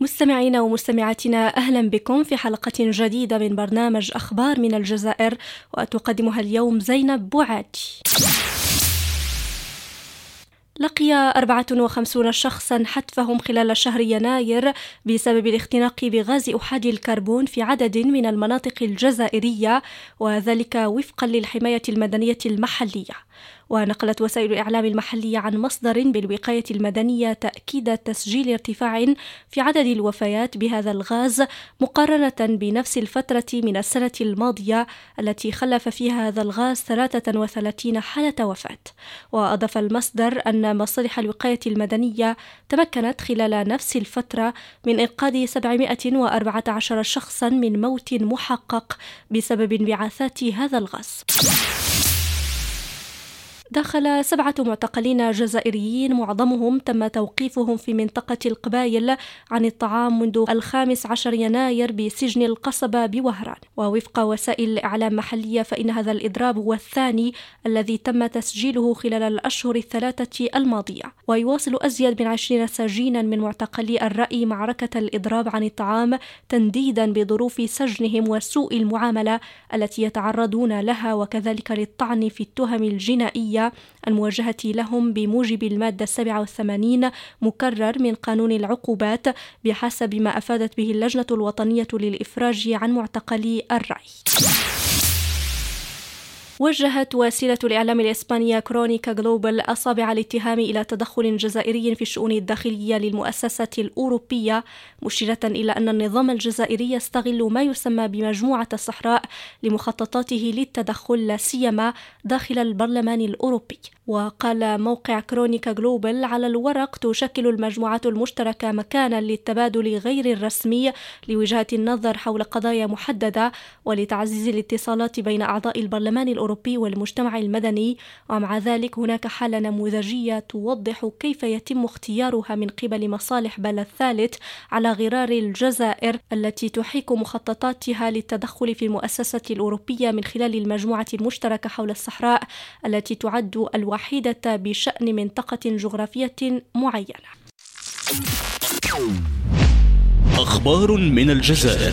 مستمعينا ومستمعاتنا أهلا بكم في حلقة جديدة من برنامج أخبار من الجزائر وتقدمها اليوم زينب بوعاتي. لقي 54 شخصا حتفهم خلال شهر يناير بسبب الاختناق بغاز أحاد الكربون في عدد من المناطق الجزائرية وذلك وفقا للحماية المدنية المحلية. ونقلت وسائل الإعلام المحلية عن مصدر بالوقاية المدنية تأكيد تسجيل ارتفاع في عدد الوفيات بهذا الغاز مقارنة بنفس الفترة من السنة الماضية التي خلف فيها هذا الغاز 33 حالة وفاة وأضاف المصدر أن مصالح الوقاية المدنية تمكنت خلال نفس الفترة من إنقاذ 714 شخصا من موت محقق بسبب انبعاثات هذا الغاز. دخل سبعة معتقلين جزائريين معظمهم تم توقيفهم في منطقة القبايل عن الطعام منذ الخامس عشر يناير بسجن القصبة بوهران. ووفق وسائل إعلام محلية فإن هذا الإضراب هو الثاني الذي تم تسجيله خلال الأشهر الثلاثة الماضية. ويواصل أزيد من عشرين سجينا من معتقلي الرأي معركة الإضراب عن الطعام تنديدا بظروف سجنهم وسوء المعاملة التي يتعرضون لها وكذلك للطعن في التهم الجنائية. الموجهة لهم بموجب المادة 87 مكرر من قانون العقوبات بحسب ما أفادت به اللجنة الوطنية للإفراج عن معتقلي الرأي. وجهت وسيلة الإعلام الإسبانية كرونيكا جلوبال أصابع الاتهام إلى تدخل جزائري في الشؤون الداخلية للمؤسسة الأوروبية مشيرة إلى أن النظام الجزائري يستغل ما يسمى بمجموعة الصحراء لمخططاته للتدخل لا سيما داخل البرلمان الأوروبي. وقال موقع كرونيكا جلوبال على الورق تشكل المجموعات المشتركة مكانا للتبادل غير الرسمي لوجهة النظر حول قضايا محددة ولتعزيز الاتصالات بين أعضاء البرلمان الأوروبي والمجتمع المدني ومع ذلك هناك حالة نموذجية توضح كيف يتم اختيارها من قبل مصالح بلد ثالث على غرار الجزائر التي تحيك مخططاتها للتدخل في المؤسسة الأوروبية من خلال المجموعة المشتركة حول الصحراء التي تعد الوحيدة بشأن منطقة جغرافية معينة. أخبار من الجزائر